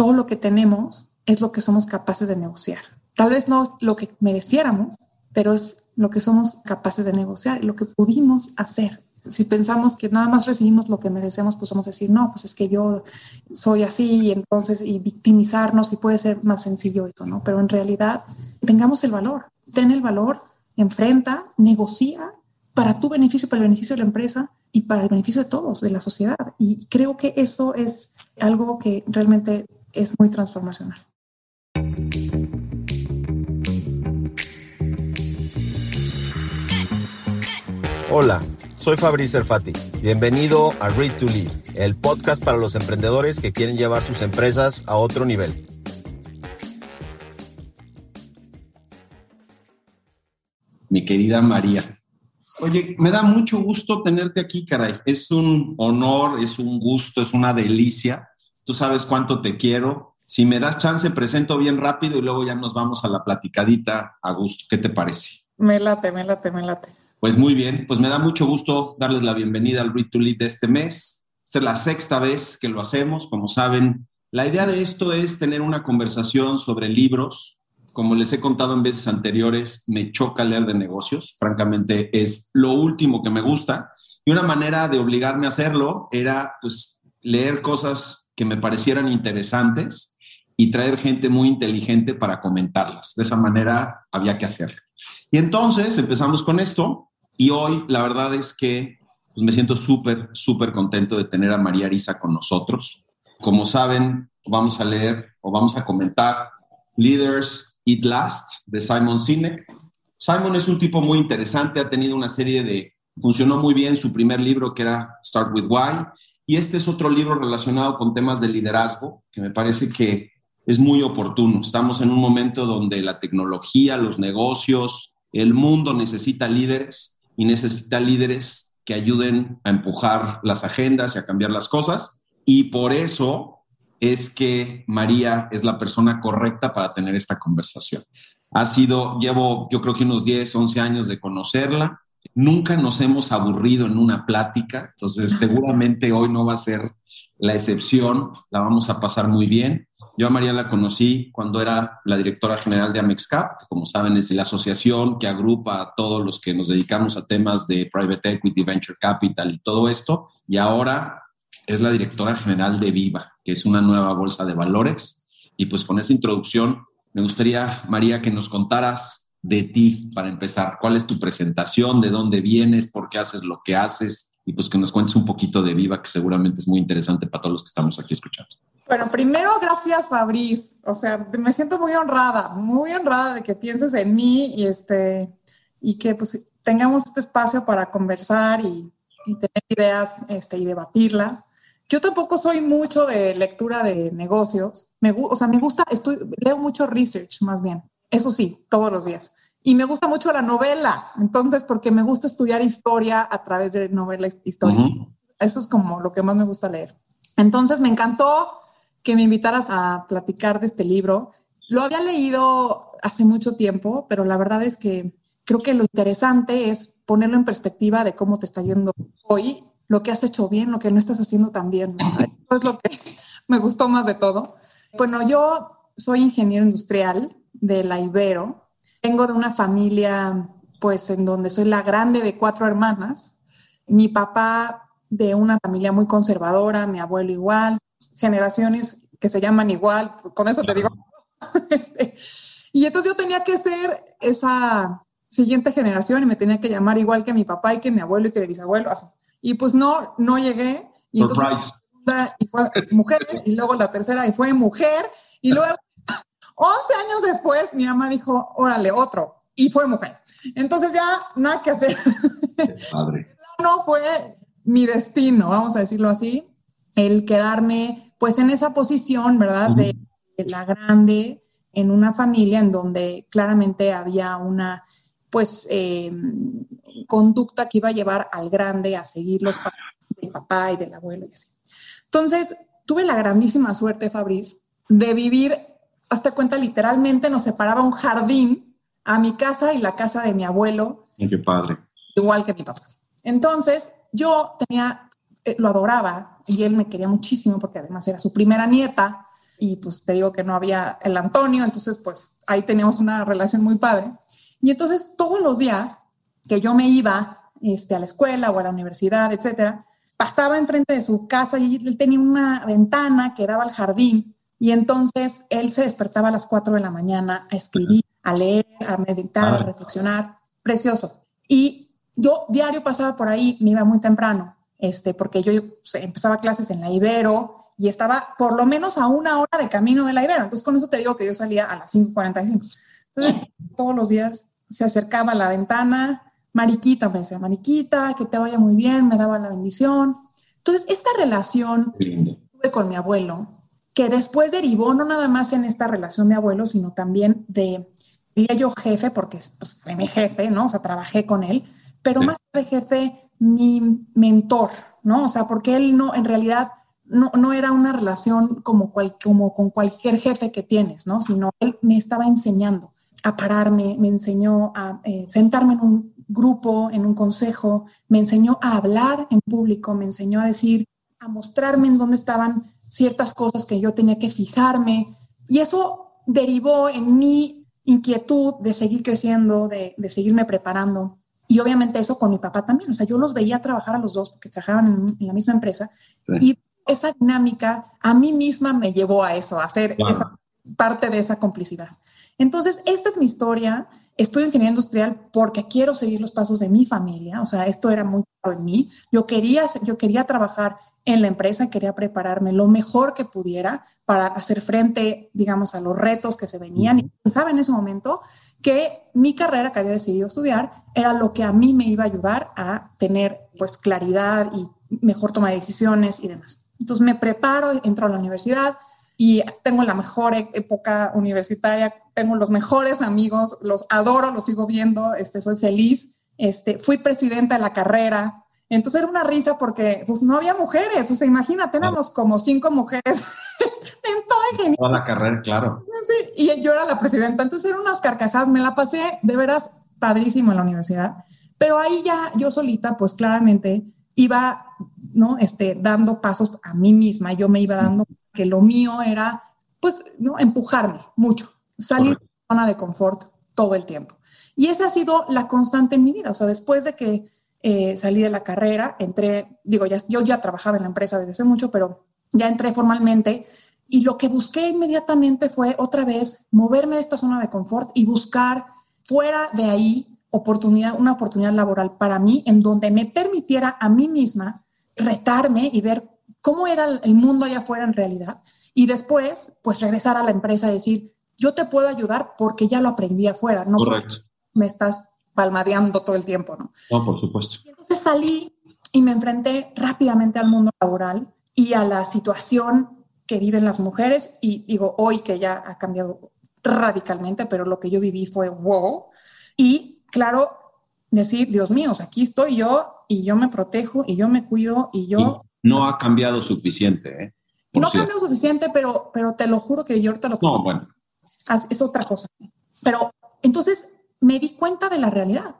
todo lo que tenemos es lo que somos capaces de negociar. Tal vez no lo que mereciéramos, pero es lo que somos capaces de negociar, lo que pudimos hacer. Si pensamos que nada más recibimos lo que merecemos, pues vamos a decir, no, pues es que yo soy así y entonces, y victimizarnos y puede ser más sencillo eso, ¿no? Pero en realidad, tengamos el valor, ten el valor, enfrenta, negocia para tu beneficio, para el beneficio de la empresa y para el beneficio de todos, de la sociedad. Y creo que eso es algo que realmente es muy transformacional. Hola, soy Fabrice Erfati. Bienvenido a Read to Lead, el podcast para los emprendedores que quieren llevar sus empresas a otro nivel. Mi querida María. Oye, me da mucho gusto tenerte aquí, caray. Es un honor, es un gusto, es una delicia. Tú sabes cuánto te quiero. Si me das chance, presento bien rápido y luego ya nos vamos a la platicadita a gusto. ¿Qué te parece? Me late, me late, me late. Pues muy bien, pues me da mucho gusto darles la bienvenida al Read to Lead de este mes. Esta es la sexta vez que lo hacemos, como saben. La idea de esto es tener una conversación sobre libros. Como les he contado en veces anteriores, me choca leer de negocios. Francamente, es lo último que me gusta. Y una manera de obligarme a hacerlo era, pues, leer cosas que me parecieran interesantes y traer gente muy inteligente para comentarlas. De esa manera había que hacerlo. Y entonces empezamos con esto. Y hoy la verdad es que pues, me siento súper, súper contento de tener a María Arisa con nosotros. Como saben, vamos a leer o vamos a comentar Leaders Eat Last de Simon Sinek. Simon es un tipo muy interesante, ha tenido una serie de, funcionó muy bien su primer libro que era Start with Why, y este es otro libro relacionado con temas de liderazgo que me parece que es muy oportuno. Estamos en un momento donde la tecnología, los negocios, el mundo necesita líderes y necesita líderes que ayuden a empujar las agendas y a cambiar las cosas. Y por eso es que María es la persona correcta para tener esta conversación. Ha sido, llevo yo creo que unos 10, 11 años de conocerla. Nunca nos hemos aburrido en una plática, entonces seguramente hoy no va a ser la excepción, la vamos a pasar muy bien. Yo a María la conocí cuando era la directora general de Amexcap, que como saben es la asociación que agrupa a todos los que nos dedicamos a temas de private equity, venture capital y todo esto. Y ahora es la directora general de Viva, que es una nueva bolsa de valores. Y pues con esa introducción me gustaría, María, que nos contaras de ti para empezar. ¿Cuál es tu presentación? ¿De dónde vienes? ¿Por qué haces lo que haces? Y pues que nos cuentes un poquito de Viva, que seguramente es muy interesante para todos los que estamos aquí escuchando. Bueno, primero, gracias, Fabriz. O sea, me siento muy honrada, muy honrada de que pienses en mí y, este, y que pues, tengamos este espacio para conversar y, tener ideas este, y debatirlas. Yo tampoco soy mucho de lectura de negocios. Me, o sea, me gusta, estoy, leo mucho research más bien. Eso sí, todos los días. Y me gusta mucho la novela. Entonces, porque me gusta estudiar historia a través de novelas históricas. Eso es como lo que más me gusta leer. Entonces, me encantó que me invitaras a platicar de este libro. Lo había leído hace mucho tiempo, pero la verdad es que creo que lo interesante es ponerlo en perspectiva de cómo te está yendo hoy, lo que has hecho bien, lo que no estás haciendo tan bien. Eso es lo que me gustó más de todo. Bueno, yo soy ingeniero industrial de la Ibero. Vengo de una familia, pues, en donde soy la grande de cuatro hermanas. Mi papá de una familia muy conservadora, mi abuelo igual, generaciones que se llaman igual, con eso te digo. Este, y entonces yo tenía que ser esa siguiente generación y me tenía que llamar igual que mi papá y que mi abuelo y que mi bisabuelo. Así. Y pues no, no llegué. Y entonces, y fue mujer, y luego la tercera y fue mujer, y luego 11 años después mi mamá dijo, órale, otro, y fue mujer. Entonces ya nada que hacer. Padre. No fue mi destino, vamos a decirlo así el quedarme pues en esa posición, ¿verdad? De, la grande en una familia en donde claramente había una pues em, conducta que iba a llevar al grande a seguir los pasos del papá y del abuelo y así. Entonces, tuve la grandísima suerte, Fabriz, de vivir, hasta cuenta, literalmente nos separaba un jardín a mi casa y la casa de mi abuelo. Qué padre. Igual que mi papá. Entonces, yo tenía, eh, lo adoraba, y él me quería muchísimo porque además era su primera nieta. y pues te digo que no había el Antonio, entonces pues ahí teníamos una relación muy padre. Y entonces todos los días que yo me iba este, a la escuela o a la universidad, etcétera, pasaba enfrente de su casa y él tenía una ventana que daba al jardín y entonces él se despertaba a las 4 de la mañana a escribir, a leer, a meditar, a reflexionar, precioso. Y yo diario pasaba por ahí, me iba muy temprano, este, porque yo empezaba clases en la Ibero y estaba por lo menos a una hora de camino de la Ibero. Entonces con eso te digo que yo salía a las 5.45. Entonces todos los días se acercaba a la ventana, Mariquita, me decía, Mariquita, que te vaya muy bien, me daba la bendición. Entonces, esta relación tuve con mi abuelo, que después derivó no nada más en esta relación de abuelo, sino también de, diría yo, jefe, porque pues, fue mi jefe, ¿no? O sea, trabajé con él, pero más de jefe, mi mentor, ¿no? O sea, porque él no, en realidad, no, no era una relación como, cual, como con cualquier jefe que tienes, ¿no? Sino él me estaba enseñando a pararme, me enseñó a eh, sentarme en un grupo, en un consejo, me enseñó a hablar en público, me enseñó a decir, a mostrarme en dónde estaban ciertas cosas que yo tenía que fijarme. Y eso derivó en mi inquietud de seguir creciendo, de, de seguirme preparando. Y obviamente eso con mi papá también. O sea, yo los veía trabajar a los dos porque trabajaban en, la misma empresa. Y esa dinámica a mí misma me llevó a eso, a ser esa parte de esa complicidad. Entonces, esta es mi historia. Estudio ingeniería industrial porque quiero seguir los pasos de mi familia. O sea, esto era muy claro en mí. Yo quería, yo quería trabajar en la empresa, quería prepararme lo mejor que pudiera para hacer frente, digamos, a los retos que se venían. Y pensaba en ese momento que mi carrera que había decidido estudiar era lo que a mí me iba a ayudar a tener pues claridad y mejor toma de decisiones y demás. Entonces me preparo, entro a la universidad, y tengo la mejor e-, época universitaria, tengo los mejores amigos, los adoro, los sigo viendo, este, soy feliz. Este, fui presidenta de la carrera, entonces era una risa porque pues no había mujeres, o sea, imagínate, éramos como cinco mujeres en toda ingeniería. Toda la carrera, claro. Sí, y yo era la presidenta, entonces eran unas carcajadas, me la pasé de veras padrísimo en la universidad, pero ahí ya yo solita, pues claramente iba, ¿no? Este, dando pasos a mí misma, yo me iba dando que lo mío era, pues, ¿no? empujarme mucho, salir de la zona de confort todo el tiempo. Y esa ha sido la constante en mi vida. O sea, después de que eh, salí de la carrera, entré, digo, ya, yo ya trabajaba en la empresa desde hace mucho, pero ya entré formalmente y lo que busqué inmediatamente fue otra vez moverme de esta zona de confort y buscar fuera de ahí oportunidad, una oportunidad laboral para mí en donde me permitiera a mí misma retarme y ver cómo era el mundo allá afuera en realidad. Y después, pues regresar a la empresa y decir, yo te puedo ayudar porque ya lo aprendí afuera, no Correcto. me estás palmadeando todo el tiempo, ¿no? No, por supuesto. entonces salí y me enfrenté rápidamente al mundo laboral y a la situación que viven las mujeres y digo, hoy que ya ha cambiado radicalmente, pero lo que yo viví fue wow. Y claro, decir, Dios mío, aquí estoy yo y yo me protejo y yo me cuido y yo no ha cambiado suficiente. ¿eh? No ha cambiado suficiente, pero, pero te lo juro que yo ahorita lo... No, bueno. Es otra cosa. Pero entonces me di cuenta de la realidad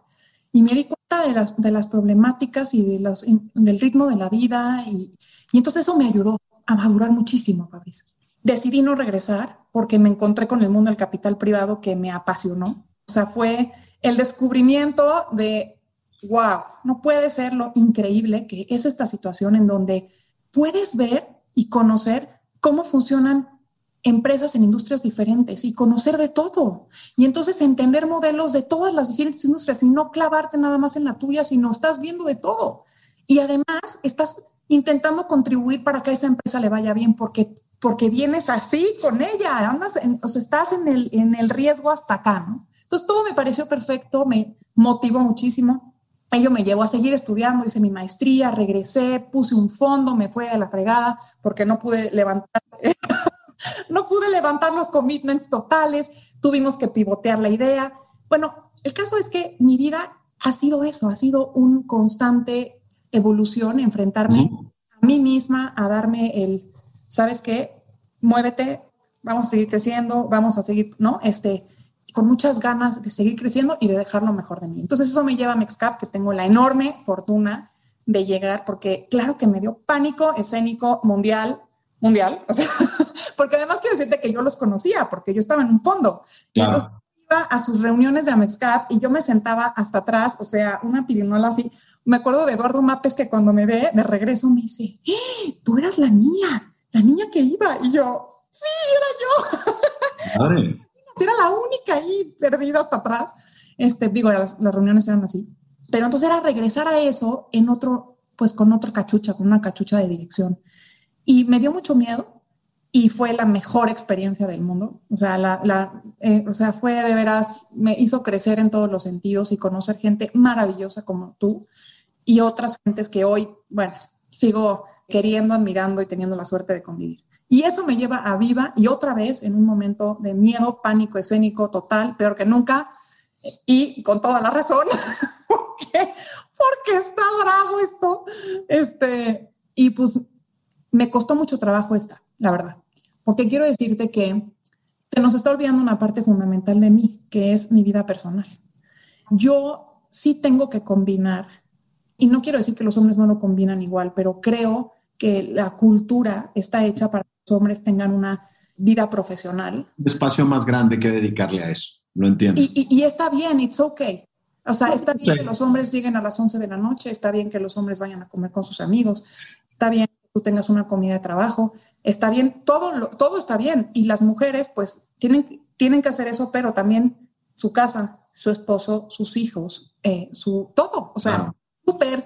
y me di cuenta de las, de las problemáticas y de los, del ritmo de la vida y, y entonces eso me ayudó a madurar muchísimo, Fabricio. Decidí no regresar porque me encontré con el mundo del capital privado que me apasionó. O sea, fue el descubrimiento de wow, no puede ser lo increíble que es esta situación en donde puedes ver y conocer cómo funcionan empresas en industrias diferentes y conocer de todo. Y entonces entender modelos de todas las diferentes industrias y no clavarte nada más en la tuya, sino estás viendo de todo. Y además estás intentando contribuir para que a esa empresa le vaya bien porque, porque vienes así con ella, andas, o sea, estás en el, en el riesgo hasta acá, ¿no? Entonces todo me pareció perfecto, me motivó muchísimo ello me llevó a seguir estudiando, hice mi maestría, regresé, puse un fondo, me fue de la fregada porque no pude levantar, no pude levantar los commitments totales, tuvimos que pivotear la idea. Bueno, el caso es que mi vida ha sido eso, ha sido un constante evolución, enfrentarme a mí misma, a darme el, ¿sabes qué? Muévete, vamos a seguir creciendo, vamos a seguir, ¿no? Este, con muchas ganas de seguir creciendo y de dejar lo mejor de mí. Entonces eso me lleva a Mexcap, que tengo la enorme fortuna de llegar, porque claro que me dio pánico escénico mundial mundial, o sea, porque además quiero decirte que yo los conocía, porque yo estaba en un fondo. Y entonces iba a sus reuniones de Amexcap y yo me sentaba hasta atrás, o sea, una pirinola así. Me acuerdo de Eduardo Mapes que cuando me ve de regreso me dice, ¡Eh, tú eras la niña, la niña que iba. Y yo, sí, era yo. Era la única ahí perdida hasta atrás. Este, digo, las, reuniones eran así. Pero entonces era regresar a eso en otro, pues con otra cachucha, con una cachucha de dirección. Y me dio mucho miedo y fue la mejor experiencia del mundo. O sea, la eh, o sea, fue de veras, me hizo crecer en todos los sentidos y conocer gente maravillosa como tú y otras gentes que hoy, bueno, sigo queriendo, admirando y teniendo la suerte de convivir. Y eso me lleva a Viva y otra vez en un momento de miedo, pánico escénico total, peor que nunca, y con toda la razón, porque, porque está bravo esto. Este, y pues me costó mucho trabajo esta, la verdad, porque quiero decirte que se nos está olvidando una parte fundamental de mí, que es mi vida personal. Yo sí tengo que combinar, y no quiero decir que los hombres no lo combinan igual, pero creo que la cultura está hecha para hombres tengan una vida profesional. Un espacio más grande que dedicarle a eso, lo entiendo. Y, y, y está bien, it's okay. O sea, está bien que los hombres lleguen a las 11 de la noche, está bien que los hombres vayan a comer con sus amigos, está bien tú tengas una comida de trabajo, está bien, todo, todo está bien. Y las mujeres pues tienen, tienen que hacer eso, pero también su casa, su esposo, sus hijos, eh, su todo, o sea, súper,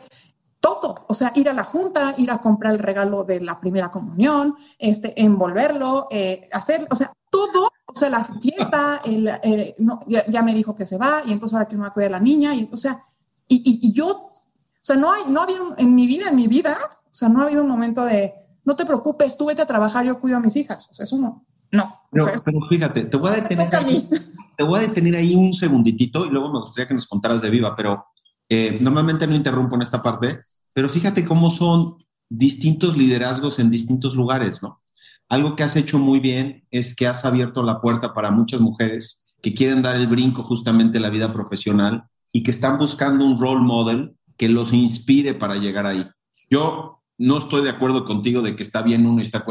todo, o sea, ir a la junta, ir a comprar el regalo de la primera comunión, este, envolverlo, eh, hacer, o sea, todo, o sea, la fiesta, el, eh, no, ya, ya, me dijo que se va y entonces ahora que no va a cuidar la niña, y, o sea, y, y, y yo, o sea, no, hay, no había en mi vida, en mi vida, o sea, no ha habido un momento de, no te preocupes, tú vete a trabajar, yo cuido a mis hijas. O sea, eso no. No. Pero, o sea, pero fíjate, te voy, a detener ahí, te voy a detener ahí un segunditito y luego me gustaría que nos contaras de viva, pero eh, normalmente no interrumpo en esta parte, pero fíjate cómo son distintos liderazgos en distintos lugares, ¿no? Algo que has hecho muy bien es que has abierto la puerta para muchas mujeres que quieren dar el brinco justamente a la vida profesional y que están buscando un role model que los inspire para llegar ahí. Yo no estoy de acuerdo contigo de que está bien uno y está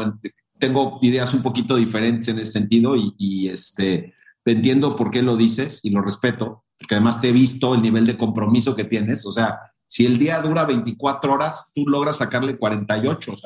tengo ideas un poquito diferentes en ese sentido y, y, este entiendo por qué lo dices y lo respeto, porque además te he visto el nivel de compromiso que tienes, o sea, si el día dura 24 horas, tú logras sacarle 48, o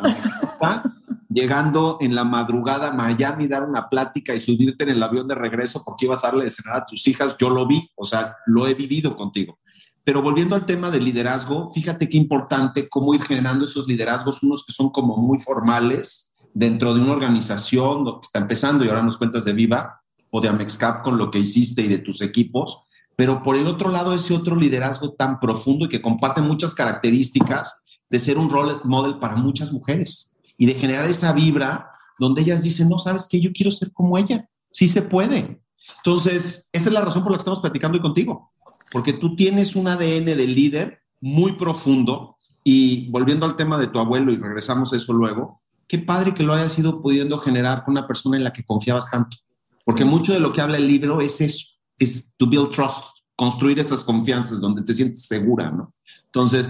sea, llegando en la madrugada a Miami, dar una plática y subirte en el avión de regreso porque ibas a darle de cenar a tus hijas, yo lo vi, o sea, lo he vivido contigo. Pero volviendo al tema del liderazgo, fíjate qué importante cómo ir generando esos liderazgos, unos que son como muy formales dentro de una organización que está empezando y ahora nos cuentas de Viva o de Amexcap con lo que hiciste y de tus equipos, pero por el otro lado ese otro liderazgo tan profundo y que comparte muchas características de ser un role model para muchas mujeres y de generar esa vibra donde ellas dicen, no, sabes que yo quiero ser como ella, sí se puede. Entonces, esa es la razón por la que estamos platicando hoy contigo porque tú tienes un ADN de líder muy profundo y volviendo al tema de tu abuelo y regresamos a eso luego, qué padre que lo hayas ido pudiendo generar con una persona en la que confiabas tanto, porque mucho de lo que habla el libro es eso, es to build trust, construir esas confianzas donde te sientes segura, ¿no? Entonces,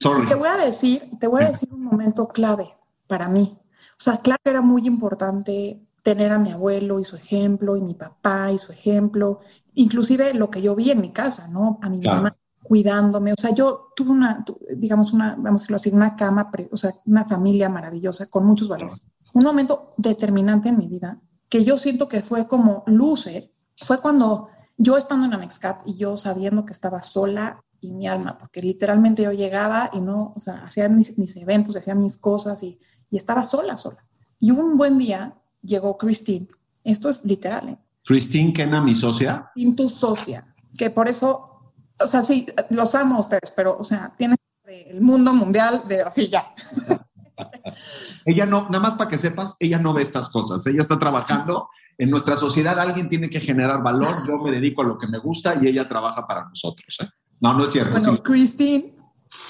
sorry. Te voy a decir, te voy a decir un momento clave para mí. O sea, claro que era muy importante tener a mi abuelo y su ejemplo, y mi papá y su ejemplo, inclusive lo que yo vi en mi casa, ¿no? A mi claro. mamá cuidándome, o sea, yo tuve una, digamos, una, vamos a decirlo así, una cama, o sea, una familia maravillosa con muchos valores. Un momento determinante en mi vida que yo siento que fue como luce, fue cuando yo estando en Amexcap y yo sabiendo que estaba sola y mi alma, porque literalmente yo llegaba y no, o sea, hacía mis, mis eventos, hacía mis cosas y, y estaba sola, sola. Y un buen día llegó Christine. Esto es literal. ¿eh? Christine Kena, mi socia. Christine, tu socia. Que por eso, o sea, sí, los amo a ustedes, pero, o sea, tienes el mundo mundial de así ya. ella no, nada más para que sepas, ella no ve estas cosas. Ella está trabajando. En nuestra sociedad alguien tiene que generar valor. Yo me dedico a lo que me gusta y ella trabaja para nosotros. ¿eh? No, no es cierto. Bueno, sí. Christine,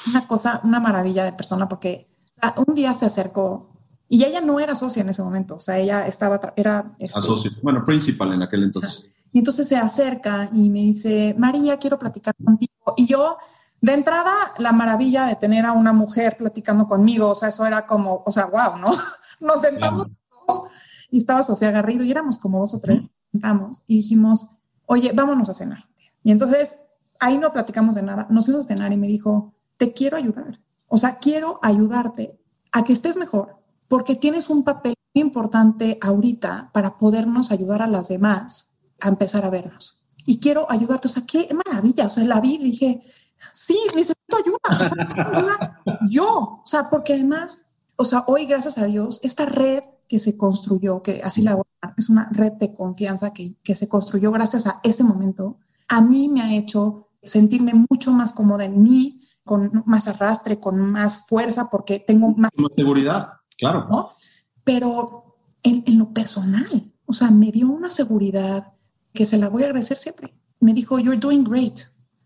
una cosa, una maravilla de persona, porque o sea, un día se acercó y ella no era socia en ese momento, o sea, ella estaba, era... Este, bueno, principal en aquel entonces. Y entonces se acerca y me dice, María, quiero platicar contigo. Y yo, de entrada, la maravilla de tener a una mujer platicando conmigo, o sea, eso era como, o sea, wow, ¿no? nos sentamos y estaba Sofía Garrido y éramos como dos o tres, sentamos y dijimos, oye, vámonos a cenar. Y entonces ahí no platicamos de nada, nos fuimos a cenar y me dijo, te quiero ayudar. O sea, quiero ayudarte a que estés mejor, porque tienes un papel muy importante ahorita para podernos ayudar a las demás a empezar a vernos. Y quiero ayudarte, o sea, qué maravilla, o sea, la vi y dije, sí, necesito ayuda, o sea, necesito ayuda yo, o sea, porque además, o sea, hoy gracias a Dios, esta red que se construyó, que así la voy a llamar, es una red de confianza que, que se construyó gracias a ese momento, a mí me ha hecho sentirme mucho más cómoda en mí, con más arrastre, con más fuerza, porque tengo más, Más seguridad, claro. ¿no? Pero en, en lo personal, o sea, me dio una seguridad que se la voy a agradecer siempre. Me dijo, you're doing great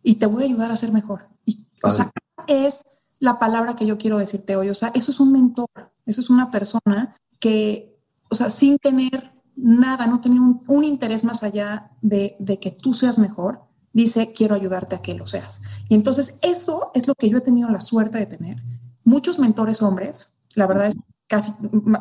y te voy a ayudar a ser mejor. Y, o sea, es la palabra que yo quiero decirte hoy. O sea, eso es un mentor, eso es una persona que, o sea, sin tener nada, no tener un, un interés más allá de, de que tú seas mejor, dice, quiero ayudarte a que lo seas. Y entonces eso es lo que yo he tenido la suerte de tener. Muchos mentores hombres, la verdad es casi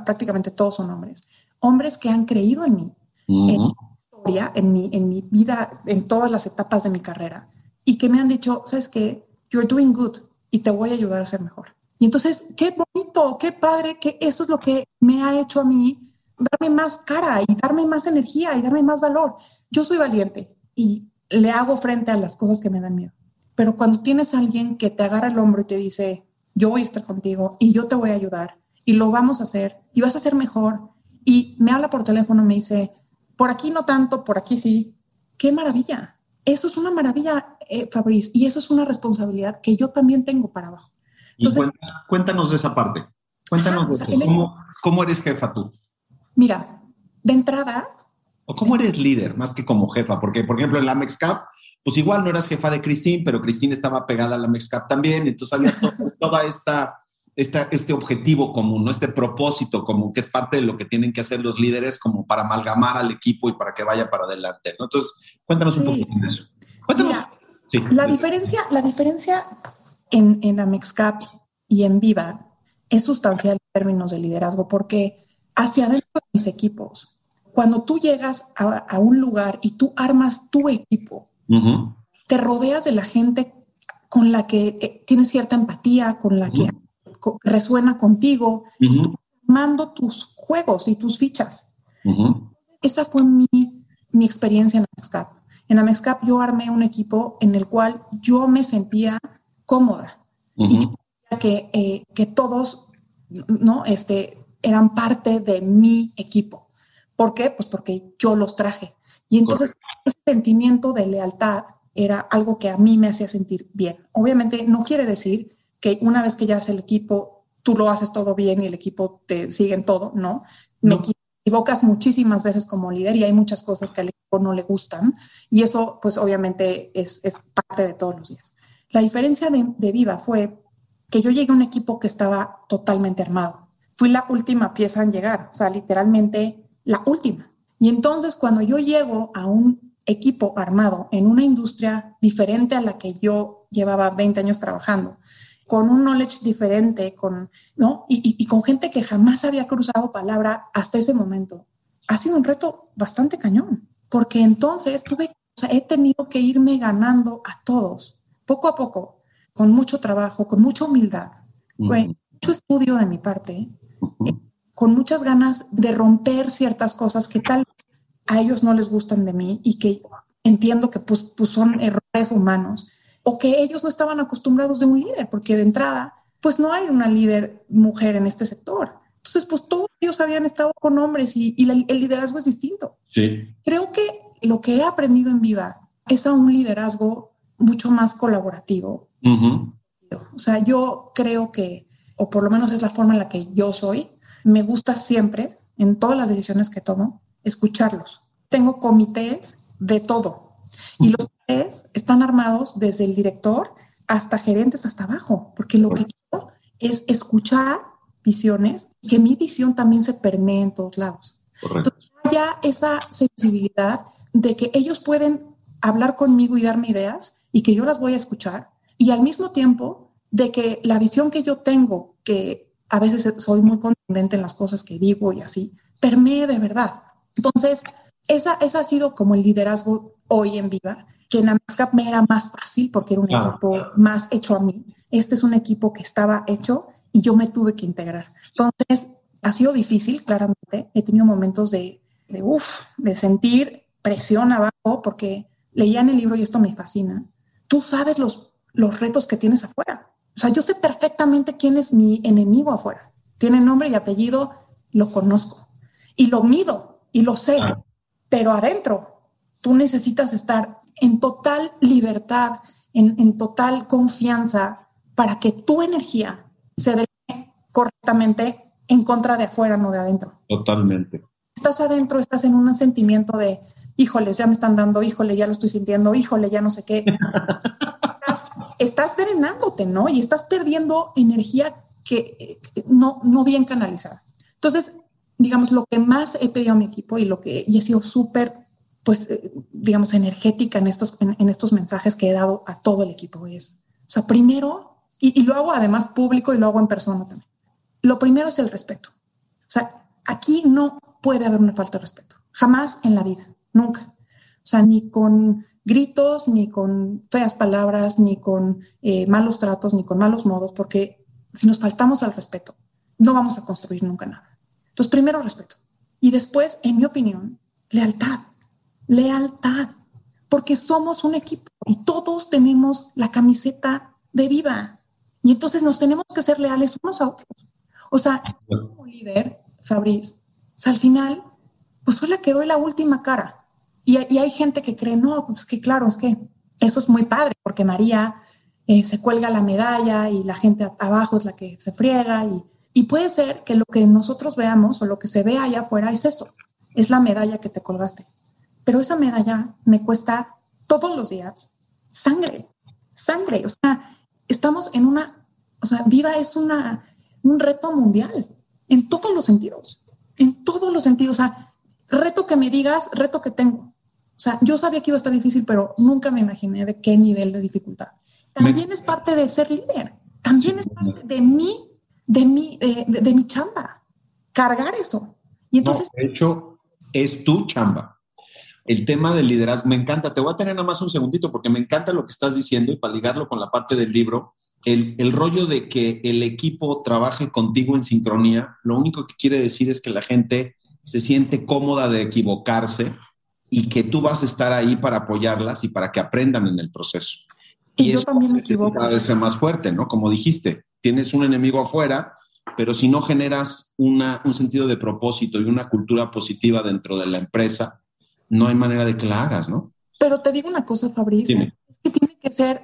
prácticamente todos son hombres, hombres que han creído en mí, en mi historia, en mi, en mi vida, en todas las etapas de mi carrera, y que me han dicho, sabes qué, you're doing good y te voy a ayudar a ser mejor. Y entonces, qué bonito, qué padre, que eso es lo que me ha hecho a mí darme más cara y darme más energía y darme más valor. Yo soy valiente y le hago frente a las cosas que me dan miedo. Pero cuando tienes a alguien que te agarra el hombro y te dice, yo voy a estar contigo y yo te voy a ayudar y lo vamos a hacer y vas a ser mejor y me habla por teléfono me dice, por aquí no tanto, por aquí sí, qué maravilla. Eso es una maravilla, eh, Fabriz, y eso es una responsabilidad que yo también tengo para abajo. Entonces- cuéntanos de esa parte. Cuéntanos Ajá, o sea, de eso. ¿Cómo, cómo eres jefa tú? Mira, de entrada, ¿O cómo eres líder más que como jefa? Porque, por ejemplo, en la MEXCAP, pues igual no eras jefa de Christine, pero Christine estaba pegada a la MEXCAP también. Entonces había to- toda esta, esta, este objetivo común, ¿no? este propósito común, que es parte de lo que tienen que hacer los líderes como para amalgamar al equipo y para que vaya para adelante. ¿no? Entonces, cuéntanos un poquito de eso. Cuéntanos. Mira, Sí. La diferencia, la diferencia en, en Amexcap y en Viva es sustancial en términos de liderazgo, porque hacia adentro de mis equipos, cuando tú llegas a, a un lugar y tú armas tu equipo, te rodeas de la gente con la que eh, tienes cierta empatía, con la que resuena contigo, tú armando tus juegos y tus fichas. Esa fue mi, mi experiencia en Amexcap. En Amexcap yo armé un equipo en el cual yo me sentía cómoda y Ujú. yo sentía que, eh, que todos ¿no? este, eran parte de mi equipo. ¿Por qué? Pues porque yo los traje. Y entonces ese sentimiento de lealtad era algo que a mí me hacía sentir bien. Obviamente no quiere decir que una vez que ya haces el equipo, tú lo haces todo bien y el equipo te sigue en todo, ¿no? Me No. Equivocas muchísimas veces como líder y hay muchas cosas que al equipo no le gustan y eso pues obviamente es, parte de todos los días. La diferencia de, de Viva fue que yo llegué a un equipo que estaba totalmente armado. Fui la última pieza en llegar, o sea, literalmente la última. Y entonces cuando yo llego a un equipo armado en una industria diferente a la que yo llevaba 20 años trabajando, con un knowledge diferente, con, ¿no? Y, y- y con gente que jamás había cruzado palabra hasta ese momento, ha sido un reto bastante cañón, porque entonces tuve, o sea, he tenido que irme ganando a todos, poco a poco, con mucho trabajo, con mucha humildad, con mucho estudio de mi parte, Ujú. con muchas ganas de romper ciertas cosas que tal vez a ellos no les gustan de mí y que entiendo que pues, pues son errores humanos o que ellos no estaban acostumbrados de un líder, porque de entrada, pues no hay una líder mujer en este sector. Entonces, pues todos ellos habían estado con hombres y, y la- el liderazgo es distinto. Sí. Creo que lo que he aprendido en Viva es a un liderazgo mucho más colaborativo, o sea, yo creo que, o por lo menos es la forma en la que yo soy, me gusta siempre, en todas las decisiones que tomo, escucharlos. Tengo comités de todo y los comités están armados desde el director hasta gerentes hasta abajo, porque lo que quiero es escuchar visiones y que mi visión también se permee en todos lados Correcto. haya esa sensibilidad de que ellos pueden hablar conmigo y darme ideas y que yo las voy a escuchar y al mismo tiempo de que la visión que yo tengo que a veces soy muy contundente en las cosas que digo y así, permee de verdad. Entonces, esa, esa ha sido como el liderazgo hoy en Viva, que en Amazcap me era más fácil porque era un equipo más hecho a mí. Este es un equipo que estaba hecho y yo me tuve que integrar. Entonces, ha sido difícil, claramente. He tenido momentos de, de uff, de sentir presión abajo porque leía en el libro y esto me fascina. Tú sabes los, los retos que tienes afuera. O sea, yo sé perfectamente quién es mi enemigo afuera. Tiene nombre y apellido, lo conozco y lo mido y lo sé. Pero adentro, tú necesitas estar en total libertad, en, en total confianza para que tu energía se dé correctamente en contra de afuera, no de adentro. Totalmente. Estás adentro, estás en un sentimiento de, híjoles, ya me están dando, híjole, ya lo estoy sintiendo, híjole, ya no sé qué. estás, drenándote, ¿no? Y estás perdiendo energía que no, no bien canalizada. Entonces, digamos, lo que más he pedido a mi equipo y lo que y he sido súper, pues, eh, digamos, energética en estos, en, estos mensajes que he dado a todo el equipo es, o sea, primero, y, y lo hago además público y lo hago en persona también. Lo primero es el respeto. O sea, aquí no puede haber una falta de respeto. Jamás en la vida, nunca. O sea, ni con gritos, ni con feas palabras, ni con eh, malos tratos, ni con malos modos, porque si nos faltamos al respeto, no vamos a construir nunca nada. Entonces, primero respeto. Y después, en mi opinión, lealtad. Lealtad. Porque somos un equipo y todos tenemos la camiseta de viva. Y entonces nos tenemos que ser leales unos a otros. O sea, como líder, Fabriz, al final, pues soy la que doy la última cara y, hay gente que cree, no, pues es que claro, es que eso es muy padre, porque María eh, se cuelga la medalla y la gente abajo es la que se friega. Y, y puede ser que lo que nosotros veamos o lo que se ve allá afuera es eso, es la medalla que te colgaste. Pero esa medalla me cuesta todos los días sangre, sangre. O sea, estamos en una, o sea, Viva es una, un reto mundial en todos los sentidos, en todos los sentidos. O sea, reto que me digas, reto que tengo. O sea, yo sabía que iba a estar difícil, pero nunca me imaginé de qué nivel de dificultad. También es parte de ser líder. También es parte de mí, de mi, de, mi chamba. Cargar eso. Y entonces. de hecho, es tu chamba. El tema del liderazgo me encanta. Te voy a tener nada más un segundito porque me encanta lo que estás diciendo y para ligarlo con la parte del libro. El, el, rollo de que el equipo trabaje contigo en sincronía, lo único que quiere decir es que la gente se siente cómoda de equivocarse y que tú vas a estar ahí para apoyarlas y para que aprendan en el proceso. Y, yo también me equivoco. Cada vez más fuerte, ¿no? Como dijiste, tienes un enemigo afuera, pero si no generas una, un sentido de propósito y una cultura positiva dentro de la empresa, no hay manera de que la hagas, ¿no? Pero te digo una cosa, Fabricio, es que tiene que ser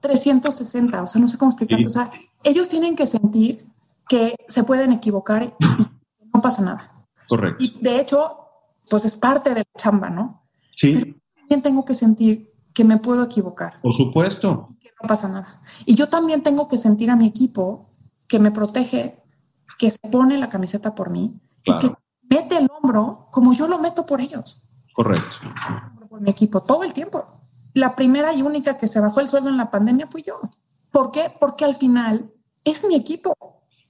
360, o sea, no sé cómo explicarte, o sea, ellos tienen que sentir que se pueden equivocar y no pasa nada. Correcto. Y de hecho, pues es parte de la chamba, ¿no? Sí. también tengo que sentir que me puedo equivocar. Por supuesto. No pasa nada. Y yo también tengo que sentir a mi equipo que me protege, que se pone la camiseta por mí y que mete el hombro como yo lo meto por ellos. Correcto. Por mi equipo, todo el tiempo. La primera y única que se bajó el sueldo en la pandemia fui yo. ¿Por qué? Porque al final es mi equipo.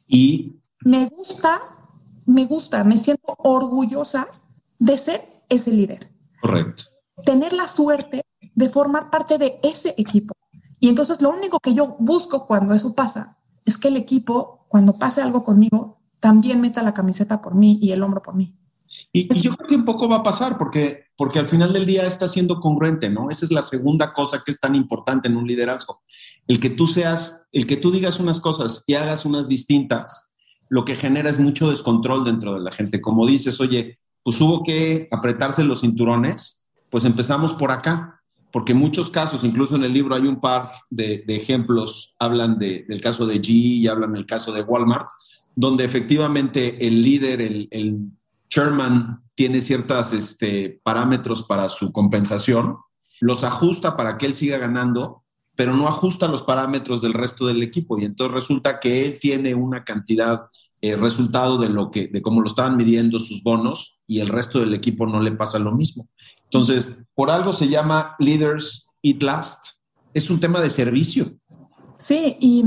Y me gusta, me gusta, me siento orgullosa de ser ese líder. Correcto. Tener la suerte de formar parte de ese equipo. Y entonces lo único que yo busco cuando eso pasa es que el equipo, cuando pase algo conmigo, también meta la camiseta por mí y el hombro por mí. Y, yo creo que un poco va a pasar porque, porque al final del día está siendo congruente, ¿no? Esa es la segunda cosa que es tan importante en un liderazgo. El que tú seas, el que tú digas unas cosas y hagas unas distintas, lo que genera es mucho descontrol dentro de la gente. Como dices, oye, pues hubo que apretarse los cinturones, pues empezamos por acá, porque muchos casos, incluso en el libro hay un par de, ejemplos, hablan del caso de G y hablan del caso de Walmart, donde efectivamente el líder, el, el chairman, tiene ciertos este, parámetros para su compensación, los ajusta para que él siga ganando, pero no ajusta los parámetros del resto del equipo y entonces resulta que él tiene una cantidad eh, resultado de lo que, de cómo lo estaban midiendo sus bonos y el resto del equipo no le pasa lo mismo. Entonces, por algo se llama Leaders Eat Last. Es un tema de servicio. Sí, y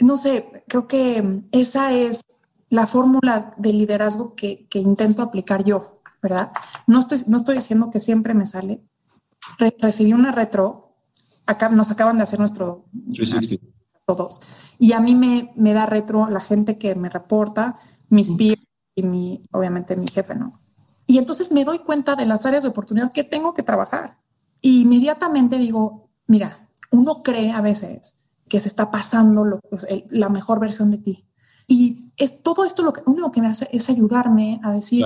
no sé, creo que esa es la fórmula de liderazgo que, que, intento aplicar yo, ¿verdad? No estoy, no estoy diciendo que siempre me sale. recibí una retro, acá nos acaban de hacer nuestro... 360. Todos. Y a mí me, me da retro la gente que me reporta, mis peers y mi, obviamente mi jefe, ¿no? Y entonces me doy cuenta de las áreas de oportunidad que tengo que trabajar. Y inmediatamente digo, mira, uno cree a veces que se está pasando lo, la mejor versión de ti. Y es todo esto lo que único que me hace es ayudarme a decir,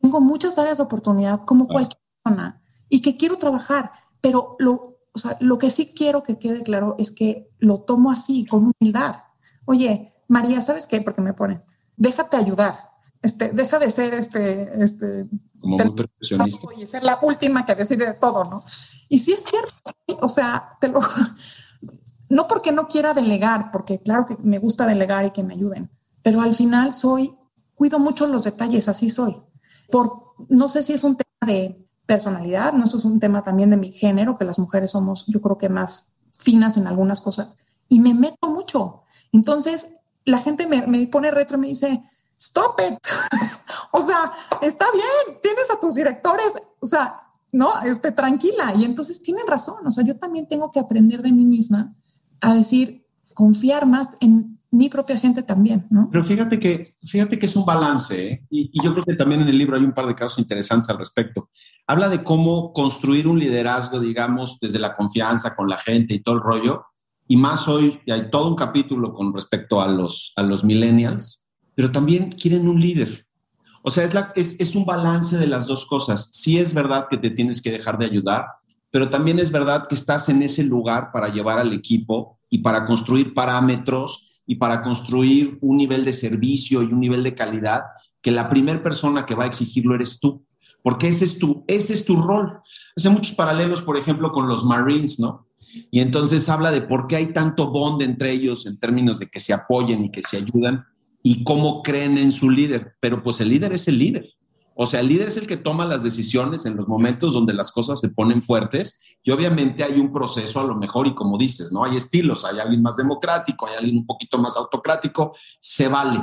tengo muchas áreas de oportunidad como cualquier persona y que quiero trabajar, pero lo, o sea, lo que sí quiero que quede claro es que lo tomo así, con humildad. Oye, María, ¿sabes qué? Porque me pone, déjate ayudar. Este, deja de ser este, este como muy perfeccionista y ser la última que decide todo, ¿no? Y sí es cierto, o sea, te lo, no porque no quiera delegar, porque claro que me gusta delegar y que me ayuden, pero al final soy, cuido mucho los detalles, así soy. Por, no sé si es un tema de personalidad, no eso es un tema también de mi género, que las mujeres somos, yo creo que más finas en algunas cosas, y me meto mucho. Entonces, la gente me, me pone retro y me dice, stop it. o sea, está bien, tienes a tus directores, o sea, no, esté tranquila. Y entonces tienen razón, o sea, yo también tengo que aprender de mí misma a decir, confiar más en mi propia gente también, ¿no? Pero fíjate que, fíjate que es un balance, ¿eh? y, yo creo que también en el libro hay un par de casos interesantes al respecto. Habla de cómo construir un liderazgo, digamos, desde la confianza con la gente y todo el rollo, y más hoy, hay todo un capítulo con respecto a los, a los millennials, pero también quieren un líder. O sea, es, es un balance de las dos cosas. Sí es verdad que te tienes que dejar de ayudar, pero también es verdad que estás en ese lugar para llevar al equipo y para construir parámetros y para construir un nivel de servicio y un nivel de calidad que la primera persona que va a exigirlo eres tú, porque ese es tu, ese es tu rol. Hace muchos paralelos, por ejemplo, con los Marines, ¿no? Y entonces habla de por qué hay tanto bond entre ellos en términos de que se apoyen y que se ayudan y cómo creen en su líder. Pero pues el líder es el líder. O sea, el líder es el que toma las decisiones en los momentos donde las cosas se ponen fuertes y obviamente hay un proceso a lo mejor y como dices, ¿no? Hay estilos, hay alguien más democrático, hay alguien un poquito más autocrático, se vale.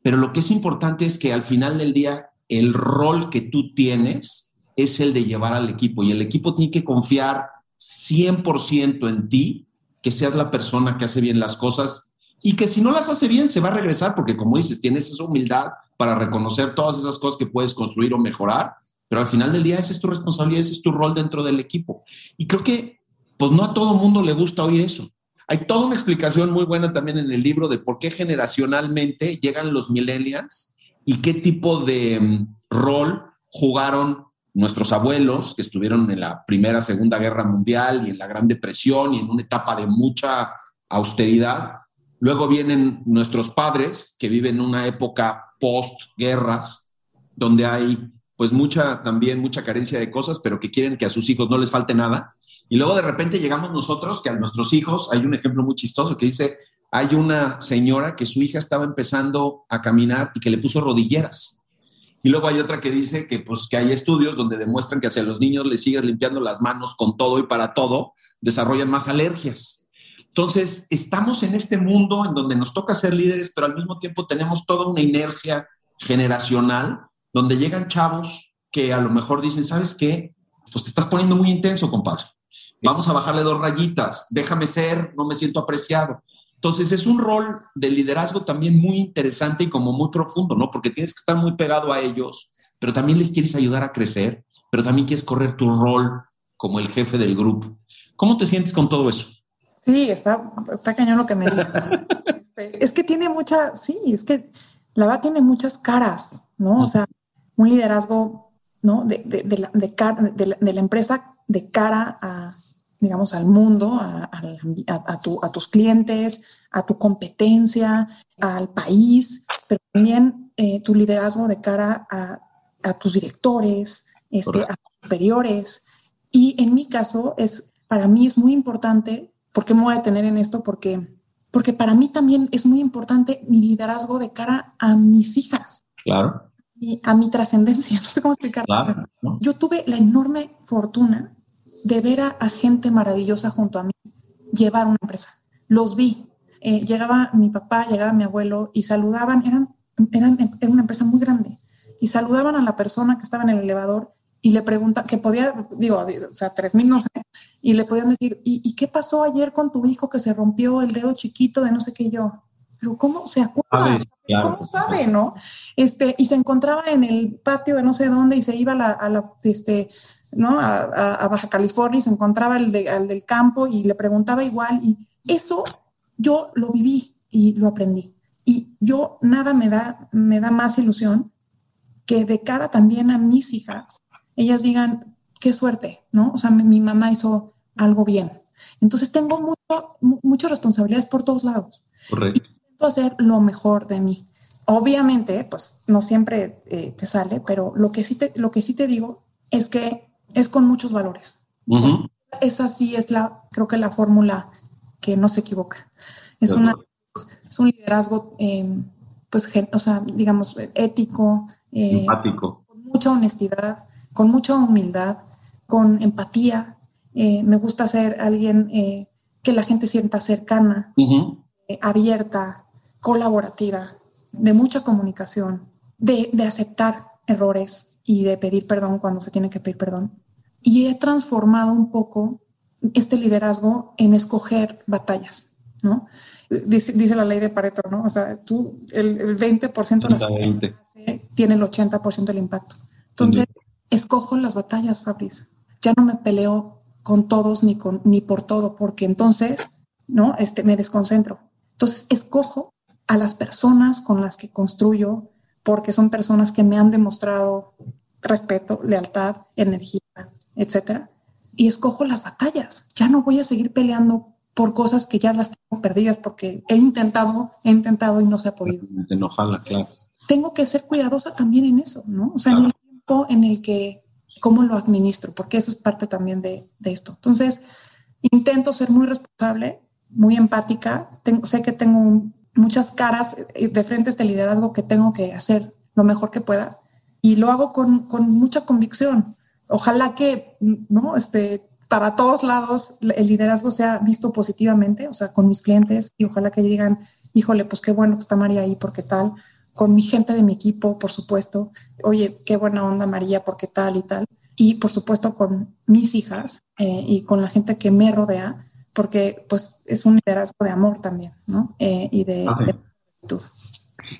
Pero lo que es importante es que al final del día el rol que tú tienes es el de llevar al equipo y el equipo tiene que confiar 100% en ti, que seas la persona que hace bien las cosas y que si no las hace bien se va a regresar porque como dices, tienes esa humildad para reconocer todas esas cosas que puedes construir o mejorar, pero al final del día esa es tu responsabilidad, ese es tu rol dentro del equipo. Y creo que pues no a todo mundo le gusta oír eso. Hay toda una explicación muy buena también en el libro de por qué generacionalmente llegan los millennials y qué tipo de mm, rol jugaron nuestros abuelos que estuvieron en la Primera, Segunda Guerra Mundial y en la Gran Depresión y en una etapa de mucha austeridad. Luego vienen nuestros padres que viven una época post-guerras, donde hay pues mucha también mucha carencia de cosas, pero que quieren que a sus hijos no les falte nada. Y luego de repente llegamos nosotros, que a nuestros hijos, hay un ejemplo muy chistoso que dice, hay una señora que su hija estaba empezando a caminar y que le puso rodilleras. Y luego hay otra que dice que, pues, que hay estudios donde demuestran que hacia los niños les sigues limpiando las manos con todo y para todo, desarrollan más alergias. Entonces, estamos en este mundo en donde nos toca ser líderes, pero al mismo tiempo tenemos toda una inercia generacional donde llegan chavos que a lo mejor dicen, ¿sabes qué? Pues te estás poniendo muy intenso, compadre. Vamos a bajarle dos rayitas, déjame ser, no me siento apreciado. Entonces es un rol de liderazgo también muy interesante y como muy profundo, ¿no? Porque tienes que estar muy pegado a ellos, pero también les quieres ayudar a crecer, pero también quieres correr tu rol como el jefe del grupo. ¿Cómo te sientes con todo eso? Sí, está, está cañón lo que me dice. Este, es que tiene mucha, sí, es que la verdad tiene muchas caras, ¿no? O sea, un liderazgo, ¿no? De, de, de, la, de, la, empresa de cara a, digamos, al mundo, a, a, tu, a, tus clientes, a tu competencia, al país, pero también eh, tu liderazgo de cara a, tus directores, este, a tus superiores. Y en mi caso, es, para mí es muy importante ¿Por qué me voy a detener en esto? Porque, porque para mí también es muy importante mi liderazgo de cara a mis hijas. Claro. Y a mi trascendencia. No sé cómo explicarlo. Yo tuve la enorme fortuna de ver a, gente maravillosa junto a mí llevar una empresa. Los vi. eh, llegaba mi papá, llegaba mi abuelo y saludaban, eran, eran, era una empresa muy grande, y saludaban a la persona que estaba en el elevador y le pregunta que podía, digo, o sea, tres mil no sé, y le podían decir, ¿y, qué pasó ayer con tu hijo que se rompió el dedo chiquito de no sé qué yo? Pero ¿cómo se acuerda? ¿Cómo sabe, no? Este, y se encontraba en el patio de no sé dónde y se iba a la, este, ¿no? A, Baja California y se encontraba el, al del campo y le preguntaba igual. Y eso yo lo viví y lo aprendí. Y yo nada me da, me da más ilusión que de cara también a mis hijas, ellas digan, qué suerte, ¿no? O sea, mi, mamá hizo algo bien. Entonces tengo mucho, muchas responsabilidades por todos lados. Correcto. Y intento hacer lo mejor de mí. Obviamente, pues no siempre eh, te sale, pero lo que, sí te, lo que sí te digo es que es con muchos valores. Esa sí es la, creo que la fórmula que no se equivoca. Es, una, es un liderazgo, eh, pues, o sea, digamos, ético, eh, empático. Con mucha honestidad, con mucha humildad, con empatía. Eh, me gusta ser alguien que la gente sienta cercana, abierta, colaborativa, de mucha comunicación, de, de aceptar errores y de pedir perdón cuando se tiene que pedir perdón. Y he transformado un poco este liderazgo en escoger batallas, ¿no? Dice, dice, la ley de Pareto, ¿no? O sea, tú, el, 20% de las tiene el 80% del impacto. Entonces, escojo las batallas, Fabriz. Ya no me peleo con todos ni, con, ni por todo, porque entonces, ¿no? Este, me desconcentro. Entonces, escojo a las personas con las que construyo, porque son personas que me han demostrado respeto, lealtad, energía, etcétera. Y escojo las batallas. Ya no voy a seguir peleando por cosas que ya las tengo perdidas porque he intentado, he intentado y no se ha podido. Enojala, claro. Tengo que ser cuidadosa también en eso, ¿no? O sea, el tiempo en el que, cómo lo administro, porque eso es parte también de, de esto. Entonces, intento ser muy responsable, muy empática. Tengo, sé que tengo muchas caras de frente a este liderazgo que tengo que hacer lo mejor que pueda y lo hago con, con mucha convicción. Ojalá que, ¿no? Este, para todos lados el liderazgo sea visto positivamente, o sea, con mis clientes y ojalá que digan, híjole, pues qué bueno que está María ahí, porque tal, con mi gente de mi equipo, por supuesto, oye, qué buena onda María, porque tal y tal, y por supuesto con mis hijas eh, y con la gente que me rodea, porque pues es un liderazgo de amor también, ¿no? Eh, y de, de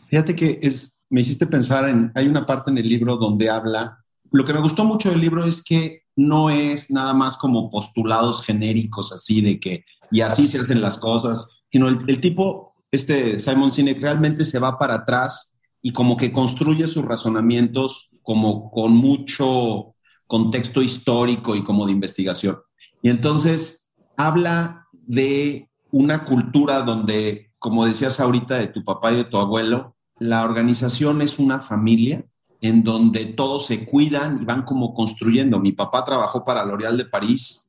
Fíjate que es, me hiciste pensar en, hay una parte en el libro donde habla, lo que me gustó mucho del libro es que no es nada más como postulados genéricos así de que y así se hacen las cosas, sino el, tipo, este Simon Sinek realmente se va para atrás y como que construye sus razonamientos como con mucho contexto histórico y como de investigación. Y entonces habla de una cultura donde, como decías ahorita de tu papá y de tu abuelo, la organización es una familia en donde todos se cuidan y van como construyendo. Mi papá trabajó para L'Oréal de París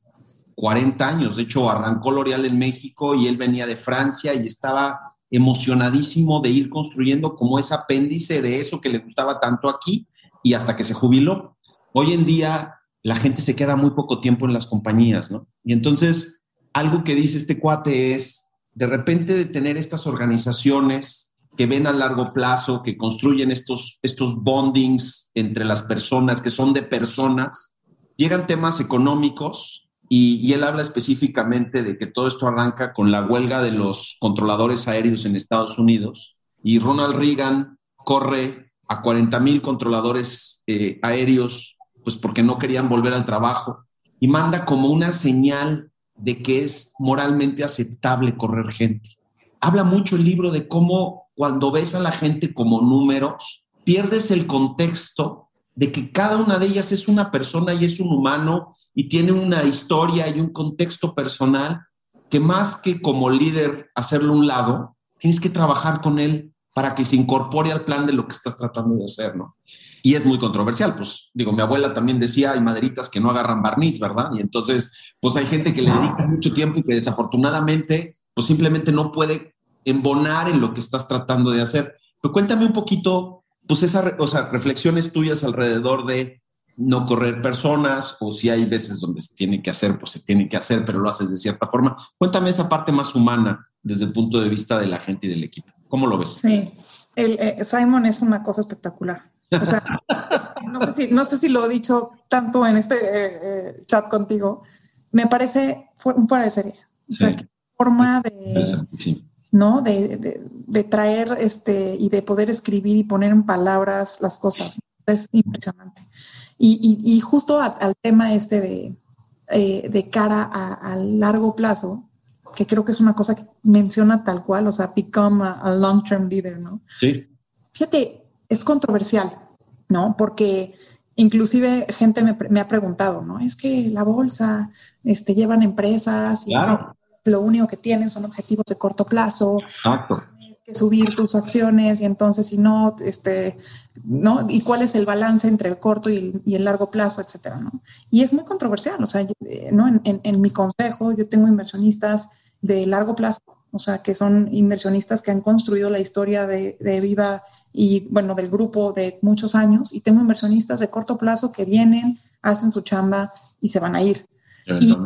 40 años, de hecho arrancó L'Oréal en México y él venía de Francia y estaba emocionadísimo de ir construyendo como ese apéndice de eso que le gustaba tanto aquí y hasta que se jubiló. Hoy en día la gente se queda muy poco tiempo en las compañías, ¿no? Y entonces algo que dice este cuate es, de repente de tener estas organizaciones que ven a largo plazo, que construyen estos, estos bondings entre las personas, que son de personas. Llegan temas económicos y, él habla específicamente de que todo esto arranca con la huelga de los controladores aéreos en Estados Unidos y Ronald Reagan corre a 40 mil controladores eh, aéreos pues porque no querían volver al trabajo y manda como una señal de que es moralmente aceptable correr gente. Habla mucho el libro de cómo cuando ves a la gente como números, pierdes el contexto de que cada una de ellas es una persona y es un humano y tiene una historia y un contexto personal que más que como líder hacerlo un lado, tienes que trabajar con él para que se incorpore al plan de lo que estás tratando de hacer, ¿no? Y es muy controversial, pues digo, mi abuela también decía, hay maderitas que no agarran barniz, ¿verdad? Y entonces, pues hay gente que le dedica mucho tiempo y que desafortunadamente, pues simplemente no puede embonar en lo que estás tratando de hacer. Pero cuéntame un poquito, pues esas o sea, reflexiones tuyas alrededor de no correr personas o si hay veces donde se tiene que hacer, pues se tiene que hacer, pero lo haces de cierta forma. Cuéntame esa parte más humana desde el punto de vista de la gente y del equipo. ¿Cómo lo ves? Sí, el, eh, Simon es una cosa espectacular. O sea, no, sé si, no sé si lo he dicho tanto en este eh, eh, chat contigo. Me parece un fuera de serie. O sea, forma de, ¿no? De, de, traer este y de poder escribir y poner en palabras las cosas. Es impresionante. Y, y, justo al tema este de, de cara a, largo plazo, que creo que es una cosa que menciona tal cual, o sea, become a, long-term leader, ¿no? Sí. Fíjate, es controversial, ¿no? Porque inclusive gente me, ha preguntado, ¿no? Es que la bolsa, este, llevan empresas y lo único que tienen son objetivos de corto plazo. Exacto. Tienes que subir tus acciones y entonces si no, este, ¿no? ¿Y cuál es el balance entre el corto y el, largo plazo, etcétera, ¿no? Y es muy controversial, o sea, eh, ¿no? en mi consejo yo tengo inversionistas de largo plazo, o sea, que son inversionistas que han construido la historia de, de, Viva y, bueno, del grupo de muchos años, y tengo inversionistas de corto plazo que vienen, hacen su chamba y se van a ir. Y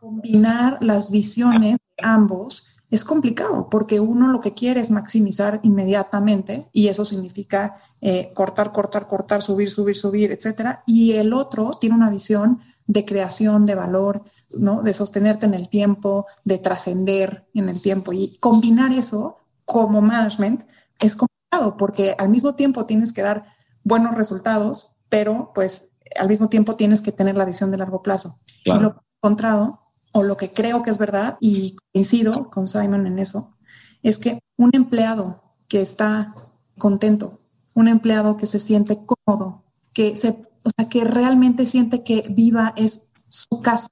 combinar las visiones de ambos es complicado, porque uno lo que quiere es maximizar inmediatamente, y eso significa eh, cortar, cortar, cortar, subir, subir, subir, etcétera, y el otro tiene una visión de creación de valor, ¿no? De sostenerte en el tiempo, de trascender en el tiempo. Y combinar eso como management es complicado porque al mismo tiempo tienes que dar buenos resultados, pero pues al mismo tiempo tienes que tener la visión de largo plazo. Y lo que he encontrado, o lo que creo que es verdad, y coincido con Simon en eso, es que un empleado que está contento, un empleado que se siente cómodo, que se o sea, que realmente siente que Viva es su casa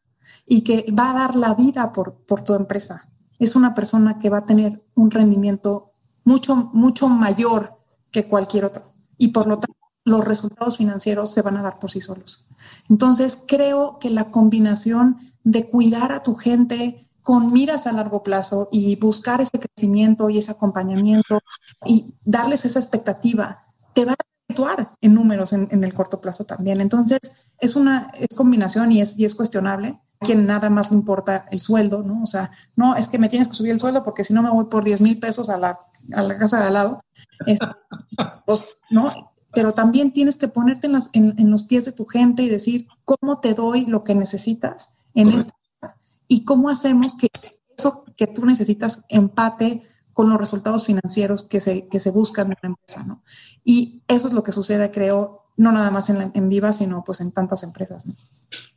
y que va a dar la vida por, por tu empresa. Es una persona que va a tener un rendimiento mucho, mucho mayor que cualquier otro. Y por lo tanto, los resultados financieros se van a dar por sí solos. Entonces, creo que la combinación de cuidar a tu gente con miras a largo plazo y buscar ese crecimiento y ese acompañamiento y darles esa expectativa, te va a actuar en números en, el corto plazo también. Entonces, es una es combinación y es, y es cuestionable. Quien nada más le importa el sueldo, ¿no? O sea, no, es que me tienes que subir el sueldo porque si no me voy por 10 mil pesos a la, a la casa de al lado. pues, ¿no? Pero también tienes que ponerte en, en, en, los pies de tu gente y decir cómo te doy lo que necesitas en esta y cómo hacemos que eso que tú necesitas empate con los resultados financieros que se, que se buscan en una empresa, ¿no? Y eso es lo que sucede, creo, no nada más en, en Viva, sino pues en tantas empresas, ¿no?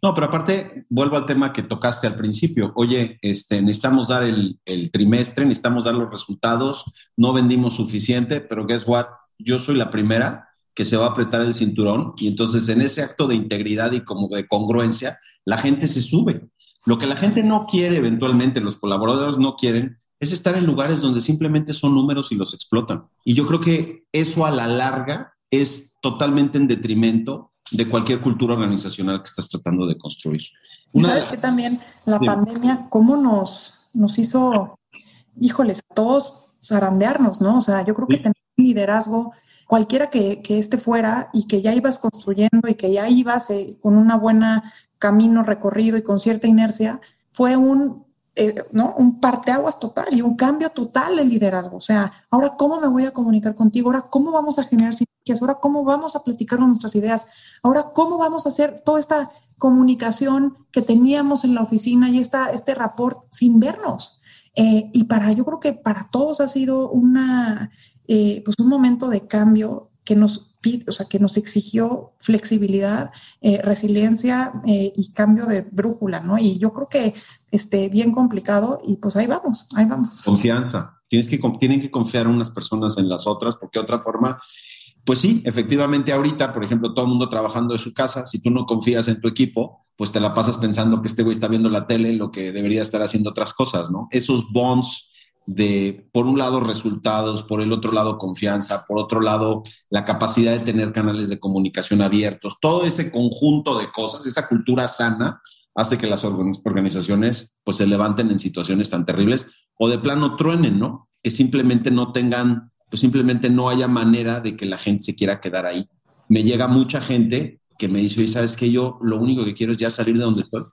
No, pero aparte, vuelvo al tema que tocaste al principio. Oye, este, necesitamos dar el, el trimestre, necesitamos dar los resultados, no vendimos suficiente, pero guess what? Yo soy la primera que se va a apretar el cinturón y entonces en ese acto de integridad y como de congruencia, la gente se sube. Lo que la gente no quiere eventualmente, los colaboradores no quieren, es estar en lugares donde simplemente son números y los explotan. Y yo creo que eso a la larga es totalmente en detrimento de cualquier cultura organizacional que estás tratando de construir. ¿Sabes que también la pandemia, cómo nos, nos hizo, híjoles, a todos zarandearnos, ¿no? O sea, yo creo que tener un liderazgo, cualquiera que, que este fuera y que ya ibas construyendo y que ya ibas eh, con una buena camino recorrido y con cierta inercia, fue un eh, ¿no? Un parteaguas total y un cambio total de liderazgo. O sea, ahora cómo me voy a comunicar contigo, ahora cómo vamos a generar sinergias, ahora cómo vamos a platicar nuestras ideas, ahora cómo vamos a hacer toda esta comunicación que teníamos en la oficina y esta, este rapport sin vernos. Eh, y para, yo creo que para todos ha sido una, pues un momento de cambio que nos o sea, que nos exigió flexibilidad, eh, resiliencia eh, y cambio de brújula, ¿no? Y yo creo que este, bien complicado y pues ahí vamos, ahí vamos. Confianza. Tienes que, tienen que confiar unas personas en las otras porque otra forma, pues sí, efectivamente ahorita, por ejemplo, todo el mundo trabajando de su casa, si tú no confías en tu equipo, pues te la pasas pensando que este güey está viendo la tele, lo que debería estar haciendo otras cosas, ¿no? Esos bonds de, por un lado, resultados, por el otro lado, confianza, por otro lado, la capacidad de tener canales de comunicación abiertos, todo ese conjunto de cosas, esa cultura sana, hace que las organizaciones pues se levanten en situaciones tan terribles o de plano truenen, ¿no? Que simplemente no tengan, pues simplemente no haya manera de que la gente se quiera quedar ahí. Me llega mucha gente que me dice, oye, ¿sabes qué? Yo lo único que quiero es ya salir de donde estoy.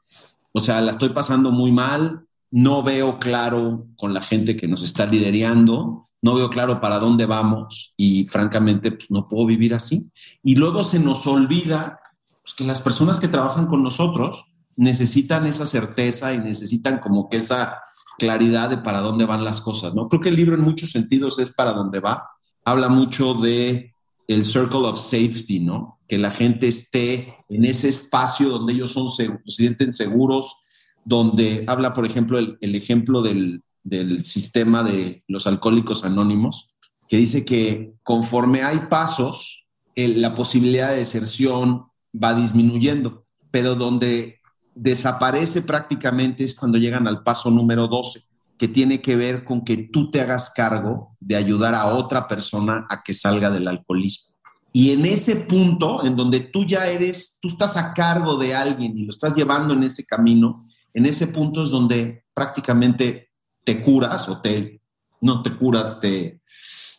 O sea, la estoy pasando muy mal, no veo claro con la gente que nos está liderando, no veo claro para dónde vamos y francamente pues, no puedo vivir así. Y luego se nos olvida pues, que las personas que trabajan con nosotros necesitan esa certeza y necesitan como que esa claridad de para dónde van las cosas, ¿no? Creo que el libro en muchos sentidos es para dónde va. Habla mucho de el circle of safety, ¿no? Que la gente esté en ese espacio donde ellos son se sienten seguros, donde habla, por ejemplo, el, ejemplo del, sistema de los alcohólicos anónimos, que dice que conforme hay pasos, la posibilidad de deserción va disminuyendo, pero donde desaparece prácticamente es cuando llegan al paso número 12, que tiene que ver con que tú te hagas cargo de ayudar a otra persona a que salga del alcoholismo. Y en ese punto, en donde tú ya eres, tú estás a cargo de alguien y lo estás llevando en ese camino, en ese punto es donde prácticamente te curas o te, no te curas, te,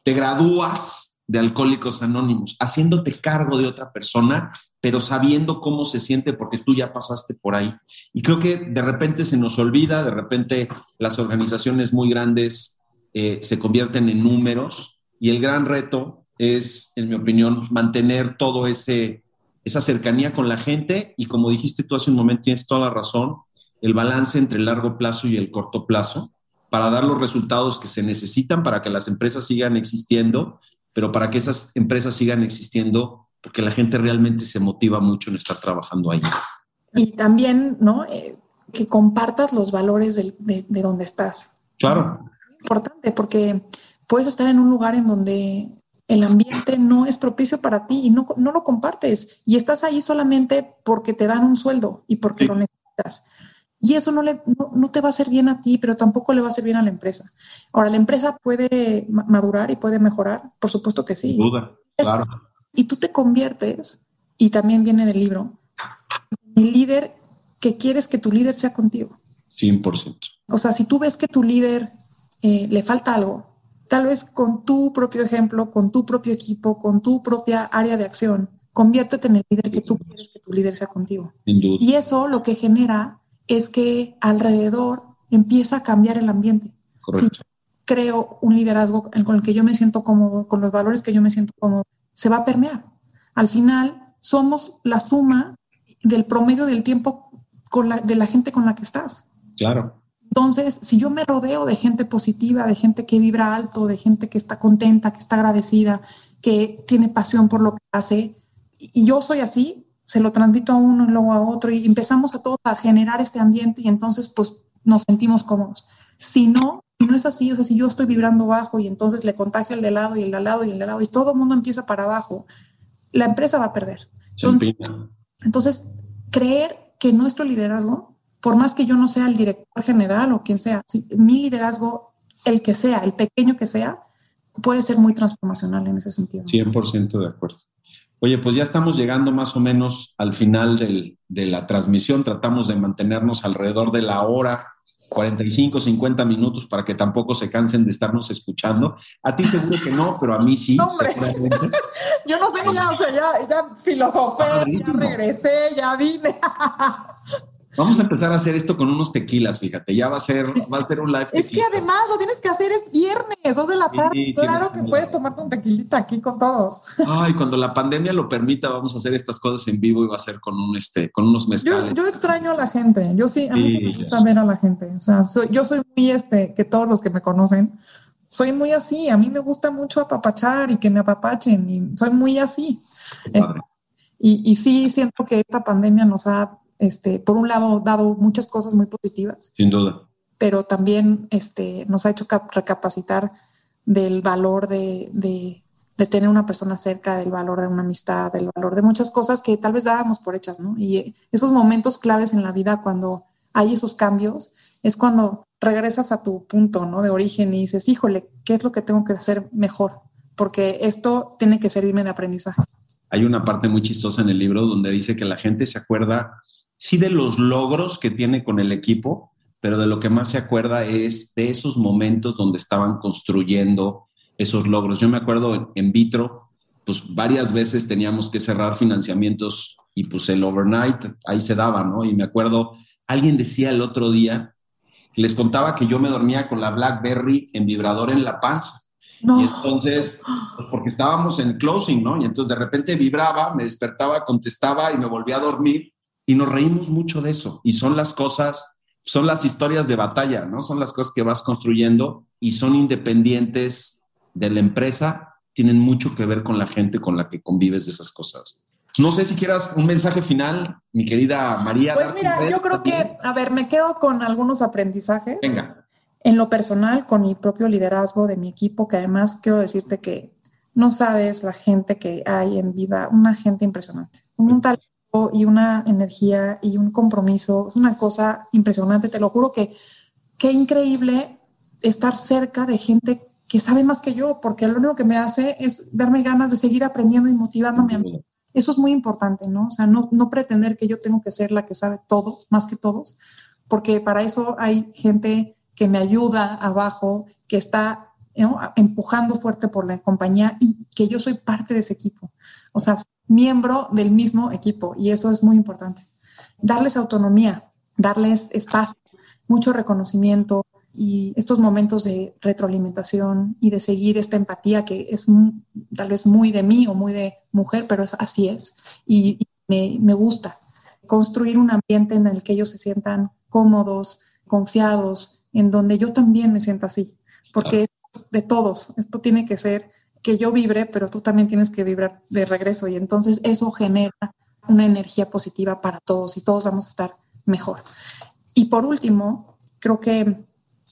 gradúas de alcohólicos anónimos, haciéndote cargo de otra persona, pero sabiendo cómo se siente porque tú ya pasaste por ahí. Y creo que de repente se nos olvida, de repente las organizaciones muy grandes eh, se convierten en números y el gran reto es, en mi opinión, mantener todo ese esa cercanía con la gente y como dijiste tú hace un momento, tienes toda la razón, el balance entre el largo plazo y el corto plazo para dar los resultados que se necesitan para que las empresas sigan existiendo, pero para que esas empresas sigan existiendo porque la gente realmente se motiva mucho en estar trabajando ahí. Y también, ¿no? Eh, que compartas los valores de, de, donde estás. Claro. Importante porque puedes estar en un lugar en donde el ambiente no es propicio para ti y no, no lo compartes y estás ahí solamente porque te dan un sueldo y porque lo necesitas. Y eso no, le, no, te va a hacer bien a ti, pero tampoco le va a hacer bien a la empresa. Ahora, ¿la empresa puede madurar y puede mejorar? Por supuesto que sí. Sin duda, claro. Y tú te conviertes, y también viene del libro, el líder que quieres que tu líder sea contigo. 100%. O sea, si tú ves que tu líder eh, le falta algo, tal vez con tu propio ejemplo, con tu propio equipo, con tu propia área de acción, conviértete en el líder que tú quieres que tu líder sea contigo. Sin duda. Y eso lo que genera es que alrededor empieza a cambiar el ambiente. Creo un liderazgo con el que yo me siento cómodo, con los valores que yo me siento cómodo, se va a permear. Al final, somos la suma del promedio del tiempo con la, de la gente con la que estás. Claro. Entonces, si yo me rodeo de gente positiva, de gente que vibra alto, de gente que está contenta, que está agradecida, que tiene pasión por lo que hace, y yo soy así, se lo transmito a uno y luego a otro y empezamos a todos a generar este ambiente y entonces pues nos sentimos cómodos. Si no, si no es así, o sea, si yo estoy vibrando bajo y entonces le contagio el de lado y el de lado y el de lado y todo el mundo empieza para abajo, la empresa va a perder. Entonces, entonces, creer que nuestro liderazgo, por más que yo no sea el director general o quien sea, mi liderazgo, el que sea, el pequeño que sea, puede ser muy transformacional en ese sentido. 100% de acuerdo. Oye, pues ya estamos llegando más o menos al final del, de la transmisión. Tratamos de mantenernos alrededor de la hora, 45, 50 minutos, para que tampoco se cansen de estarnos escuchando. A ti seguro que no, pero a mí sí. Yo no sé, ya, o sea, ya, ya filosofé, ya regresé, ya vine. Vamos a empezar a hacer esto con unos tequilas, fíjate, ya va a ser, va a ser un live. Es que además lo tienes que hacer es viernes, dos de la tarde. claro que puedes tomarte un tequilita aquí con todos. Ay, cuando la pandemia lo permita, vamos a hacer estas cosas en vivo y va a ser con un este, con unos mezcales. Yo, extraño a la gente. Yo sí, a mí sí, me gusta ver a la gente. O sea, yo soy muy este, que todos los que me conocen, soy muy así. A mí me gusta mucho apapachar y que me apapachen y soy muy así. y, y sí siento que esta pandemia nos ha este, por un lado, dado muchas cosas muy positivas. Sin duda. Pero también este, nos ha hecho recapacitar del valor de, de, de, tener una persona cerca, del valor de una amistad, del valor de muchas cosas que tal vez dábamos por hechas, ¿no? Y esos momentos claves en la vida cuando hay esos cambios es cuando regresas a tu punto, ¿no? De origen y dices, híjole, ¿qué es lo que tengo que hacer mejor? Porque esto tiene que servirme de aprendizaje. Hay una parte muy chistosa en el libro donde dice que la gente se acuerda sí de los logros que tiene con el equipo, pero de lo que más se acuerda es de esos momentos donde estaban construyendo esos logros. Yo me acuerdo en, vitro, pues varias veces teníamos que cerrar financiamientos y pues el overnight ahí se daba, ¿no? Y me acuerdo, alguien decía el otro día Les contaba que yo me dormía con la BlackBerry en vibrador en la panza. Y entonces, pues, porque estábamos en closing, ¿no? Y entonces de repente vibraba, me despertaba, contestaba y me volvía a dormir y nos reímos mucho de eso. Y son las cosas, son las historias de batalla, ¿no? Son las cosas que vas construyendo y son independientes de la empresa, tienen mucho que ver con la gente con la que convives de esas cosas. No sé si quieras un mensaje final, mi querida María. Pues mira, yo creo que, a ver, me quedo con algunos aprendizajes. Venga. En lo personal, con mi propio liderazgo de mi equipo, que además quiero decirte que no sabes la gente que hay en Viva, una gente impresionante, un talento y una energía y un compromiso, es una cosa impresionante, te lo juro que qué increíble estar cerca de gente que sabe más que yo, porque lo único que me hace es darme ganas de seguir aprendiendo y motivándome a mí. Eso es muy importante, ¿no? O sea, no, no pretender que yo tengo que ser la que sabe todo, más que todos, porque para eso hay gente que me ayuda abajo, que está empujando fuerte por la compañía y que yo soy parte de ese equipo. O sea, miembro del mismo equipo y eso es muy importante. Darles autonomía, darles espacio, mucho reconocimiento, y estos momentos de retroalimentación y de seguir esta empatía que es tal vez muy de mí o muy de mujer, pero es, así es. Y, me, me, gusta construir un ambiente en el que ellos se sientan cómodos, confiados, en donde yo también me sienta así, porque es de todos, esto tiene que ser que yo vibre, pero tú también tienes que vibrar de regreso y entonces eso genera una energía positiva para todos y todos vamos a estar mejor. Y por último, creo que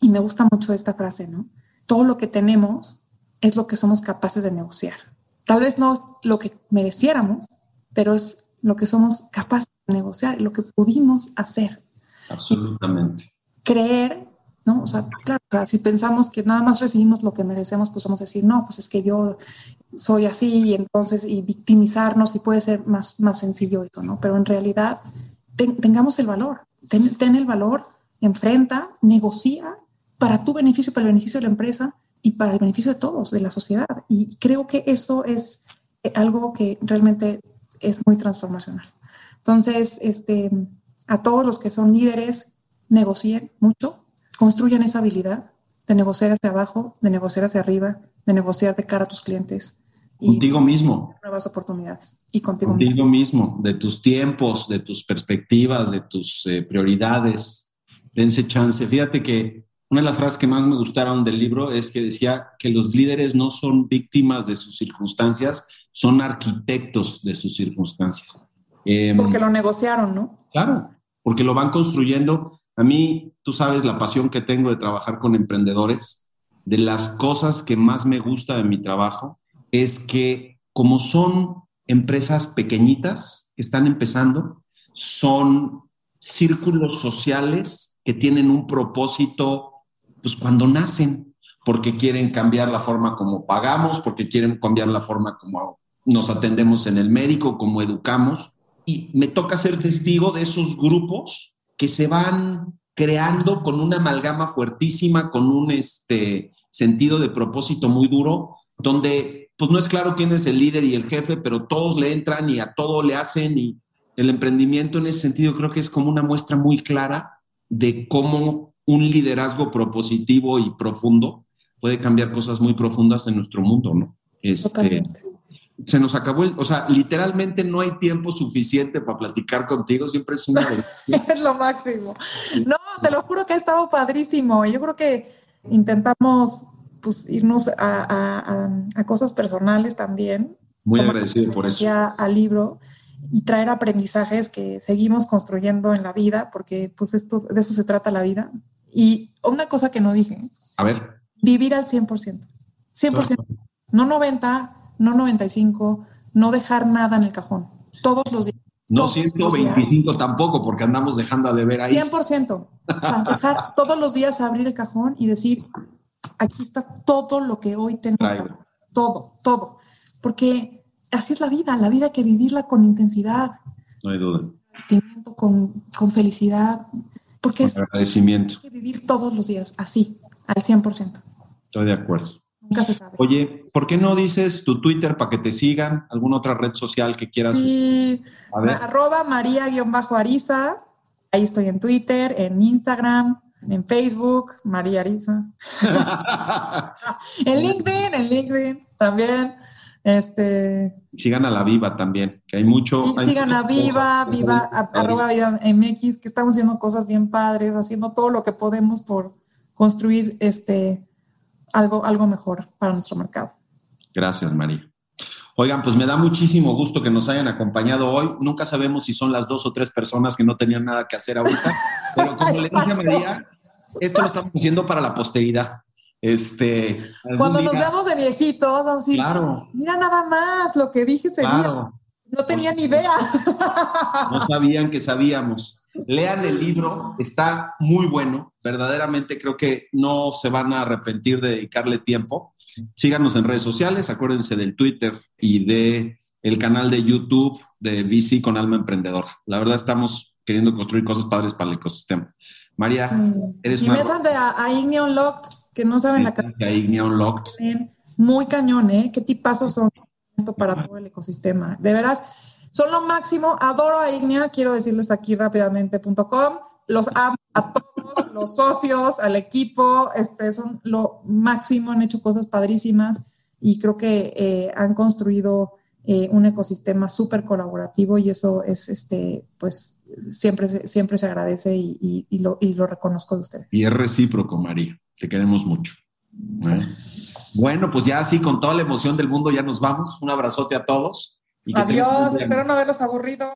y me gusta mucho esta frase, ¿no? Todo lo que tenemos es lo que somos capaces de negociar. Tal vez no lo que mereciéramos, pero es lo que somos capaces de negociar, lo que pudimos hacer. Absolutamente. Creer, ¿no? O sea, claro, si pensamos que nada más recibimos lo que merecemos, pues vamos a decir, no, pues es que yo soy así y entonces, y victimizarnos y puede ser más, más sencillo eso, ¿no? Pero en realidad, tengamos el valor, ten el valor, enfrenta, negocia para tu beneficio, para el beneficio de la empresa y para el beneficio de todos, de la sociedad. Y creo que eso es eh, algo que realmente es muy transformacional. Entonces, este, a todos los que son líderes, negocien mucho, construyan esa habilidad de negociar hacia abajo, de negociar hacia arriba, de negociar de cara a tus clientes. Y contigo mismo. Nuevas oportunidades. Y contigo, contigo mismo. de tus tiempos, de tus perspectivas, de tus eh, prioridades. Dense chance. Fíjate que una de las frases que más me gustaron del libro es que decía que los líderes no son víctimas de sus circunstancias, son arquitectos de sus circunstancias. Em, porque lo negociaron, ¿no? Claro, porque lo van construyendo. A mí, tú sabes la pasión que tengo de trabajar con emprendedores. De las cosas que más me gusta de mi trabajo es que como son empresas pequeñitas que están empezando, son círculos sociales que tienen un propósito pues cuando nacen, porque quieren cambiar la forma como pagamos, porque quieren cambiar la forma como nos atendemos en el médico, como educamos. Y me toca ser testigo de esos grupos que se van creando con una amalgama fuertísima, con un este, sentido de propósito muy duro, donde pues no es claro quién es el líder y el jefe, pero todos le entran y a todo le hacen y el emprendimiento en ese sentido creo que es como una muestra muy clara de cómo un liderazgo propositivo y profundo puede cambiar cosas muy profundas en nuestro mundo, ¿no? Este, se nos acabó, el, o sea, literalmente no hay tiempo suficiente para platicar contigo, siempre es una... es lo máximo. No, te lo juro que ha estado padrísimo. Yo creo que intentamos pues, irnos a, a, cosas personales también. Muy agradecido por eso. Al libro y traer aprendizajes que seguimos construyendo en la vida, porque pues esto, de eso se trata la vida. Y una cosa que no dije. A ver. Vivir al 100%. 100%. No 90, no 95, no dejar nada en el cajón. Todos los días. No 125 tampoco, porque andamos dejando de ver ahí. 100%. O sea, dejar todos los días abrir el cajón y decir, aquí está todo lo que hoy tengo. Todo, todo. Porque así es la vida, la vida hay que vivirla con intensidad. No hay duda. Con, con felicidad, porque es agradecimiento. que vivir todos los días así, al 100%. Estoy de acuerdo. Nunca se sabe. Oye, ¿por qué no dices tu Twitter para que te sigan? ¿Alguna otra red social que quieras? Sí, este, arroba maría-ariza. Ahí estoy en Twitter, en Instagram. en Facebook, María Arisa. en LinkedIn, en LinkedIn también. Este, sigan a la Viva también, que hay mucho. sigan a Viva, Viva, arroba Viva MX, que estamos haciendo cosas bien padres, haciendo todo lo que podemos por construir este, algo, algo mejor para nuestro mercado. Gracias, María. Oigan, pues me da muchísimo gusto que nos hayan acompañado hoy. Nunca sabemos si son las dos o tres personas que no tenían nada que hacer ahorita, pero como le dije a María, esto lo estamos haciendo para la posteridad. Este, Cuando nos veamos de viejitos, vamos a decir, mira nada más lo que dije ese claro. No tenía ni idea. No sabían que sabíamos. Lean el libro, está muy bueno. Verdaderamente creo que no se van a arrepentir de dedicarle tiempo. Síganos en redes sociales, acuérdense del Twitter y de el canal de YouTube de VC con Alma Emprendedora. La verdad estamos queriendo construir cosas padres para el ecosistema. María, eres y una... métanse a, a Locked que no saben la cantidad. Unlocked. Muy cañón, ¿eh? ¿Qué tipazos son esto para todo el ecosistema? De veras, son lo máximo. Adoro a Ignea, quiero decirles aquí rápidamente.com. Los amo a todos, los socios, al equipo, este, son lo máximo, han hecho cosas padrísimas y creo que eh, han construido eh, un ecosistema súper colaborativo y eso es, este, pues, siempre, siempre se agradece y, lo, y lo reconozco de ustedes. Y es recíproco, María. Te queremos mucho. Bueno, pues ya así, con toda la emoción del mundo, ya nos vamos. Un abrazote a todos. Adiós, espero no haberlos aburrido.